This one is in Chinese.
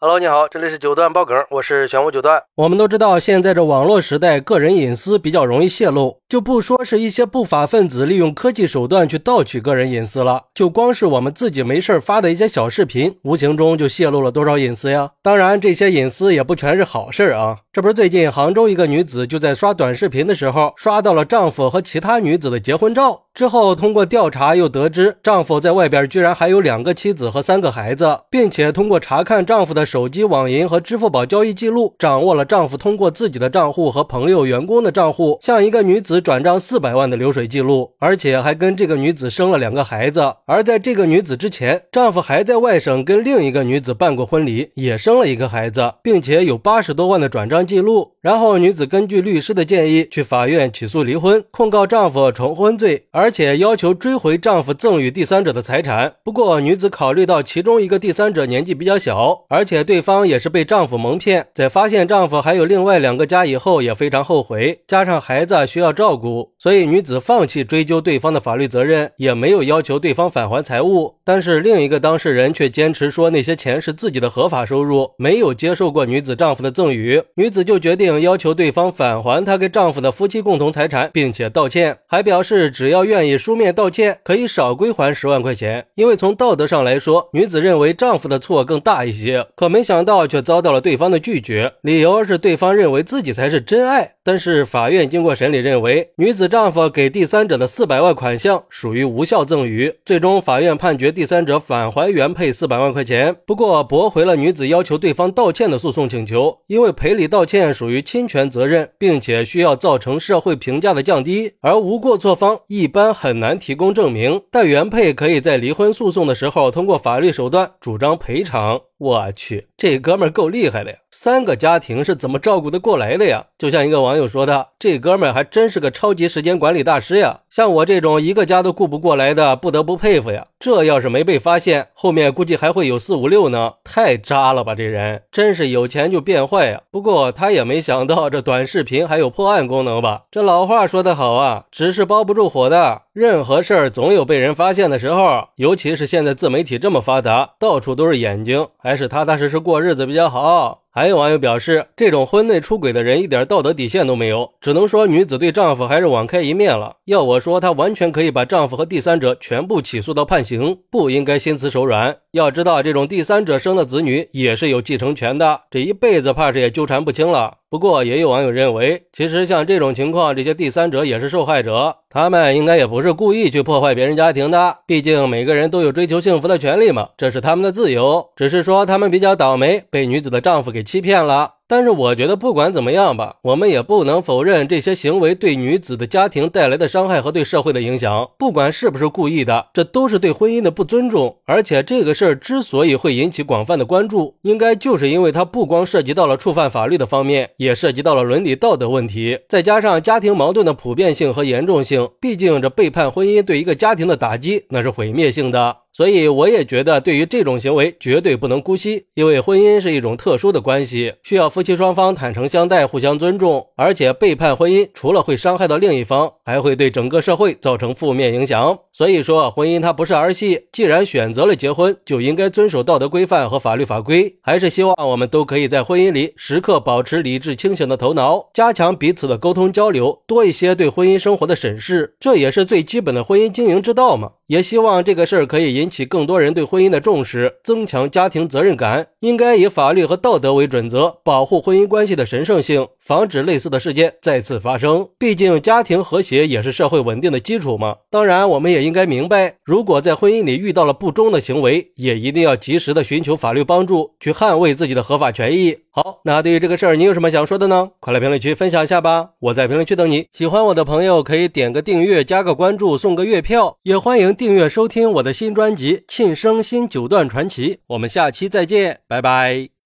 Hello，你好，这里是九段爆梗，我是玄武九段。我们都知道，现在这网络时代，个人隐私比较容易泄露，就不说是一些不法分子利用科技手段去盗取个人隐私了，就光是我们自己没事发的一些小视频，无形中就泄露了多少隐私呀？当然，这些隐私也不全是好事啊。这不是最近杭州一个女子就在刷短视频的时候，刷到了丈夫和其他女子的结婚照。之后，通过调查又得知，丈夫在外边居然还有两个妻子和三个孩子，并且通过查看丈夫的手机网银和支付宝交易记录，掌握了丈夫通过自己的账户和朋友、员工的账户向一个女子转账四百万的流水记录，而且还跟这个女子生了两个孩子。而在这个女子之前，丈夫还在外省跟另一个女子办过婚礼，也生了一个孩子，并且有八十多万的转账记录。然后，女子根据律师的建议去法院起诉离婚，控告丈夫重婚罪，而。且要求追回丈夫赠与第三者的财产。不过，女子考虑到其中一个第三者年纪比较小，而且对方也是被丈夫蒙骗，在发现丈夫还有另外两个家以后，也非常后悔。加上孩子需要照顾，所以女子放弃追究对方的法律责任，也没有要求对方返还财物。但是另一个当事人却坚持说那些钱是自己的合法收入，没有接受过女子丈夫的赠与。女子就决定要求对方返还她跟丈夫的夫妻共同财产，并且道歉，还表示只要愿。意书面道歉，可以少归还十万块钱。因为从道德上来说，女子认为丈夫的错更大一些，可没想到却遭到了对方的拒绝，理由是对方认为自己才是真爱。但是法院经过审理认为，女子丈夫给第三者的四百万款项属于无效赠与，最终法院判决第三者返还原配四百万块钱。不过驳回了女子要求对方道歉的诉讼请求，因为赔礼道歉属于侵权责任，并且需要造成社会评价的降低，而无过错方一般。很难提供证明，但原配可以在离婚诉讼的时候通过法律手段主张赔偿。我去，这哥们儿够厉害的呀！三个家庭是怎么照顾得过来的呀？就像一个网友说的，这哥们儿还真是个超级时间管理大师呀！像我这种一个家都顾不过来的，不得不佩服呀！这要是没被发现，后面估计还会有四五六呢！太渣了吧，这人真是有钱就变坏呀！不过他也没想到这短视频还有破案功能吧？这老话说得好啊，纸是包不住火的，任何事儿总有被人发现的时候。尤其是现在自媒体这么发达，到处都是眼睛。还是踏踏实实过日子比较好。还有网友表示，这种婚内出轨的人一点道德底线都没有，只能说女子对丈夫还是网开一面了。要我说，她完全可以把丈夫和第三者全部起诉到判刑，不应该心慈手软。要知道，这种第三者生的子女也是有继承权的，这一辈子怕是也纠缠不清了。不过，也有网友认为，其实像这种情况，这些第三者也是受害者，他们应该也不是故意去破坏别人家庭的。毕竟每个人都有追求幸福的权利嘛，这是他们的自由。只是说他们比较倒霉，被女子的丈夫给给。欺骗了。但是我觉得不管怎么样吧，我们也不能否认这些行为对女子的家庭带来的伤害和对社会的影响。不管是不是故意的，这都是对婚姻的不尊重。而且这个事儿之所以会引起广泛的关注，应该就是因为它不光涉及到了触犯法律的方面，也涉及到了伦理道德问题，再加上家庭矛盾的普遍性和严重性。毕竟这背叛婚姻对一个家庭的打击那是毁灭性的。所以我也觉得，对于这种行为绝对不能姑息，因为婚姻是一种特殊的关系，需要。夫妻双方坦诚相待，互相尊重，而且背叛婚姻除了会伤害到另一方，还会对整个社会造成负面影响。所以说，婚姻它不是儿戏，既然选择了结婚，就应该遵守道德规范和法律法规。还是希望我们都可以在婚姻里时刻保持理智清醒的头脑，加强彼此的沟通交流，多一些对婚姻生活的审视，这也是最基本的婚姻经营之道嘛。也希望这个事儿可以引起更多人对婚姻的重视，增强家庭责任感。应该以法律和道德为准则，保护婚姻关系的神圣性，防止类似的事件再次发生。毕竟家庭和谐也是社会稳定的基础嘛。当然，我们也应应该明白，如果在婚姻里遇到了不忠的行为，也一定要及时的寻求法律帮助，去捍卫自己的合法权益。好，那对于这个事儿，你有什么想说的呢？快来评论区分享一下吧！我在评论区等你。喜欢我的朋友可以点个订阅，加个关注，送个月票，也欢迎。订阅收听我的新专辑《庆生新九段传奇》，我们下期再见，拜拜。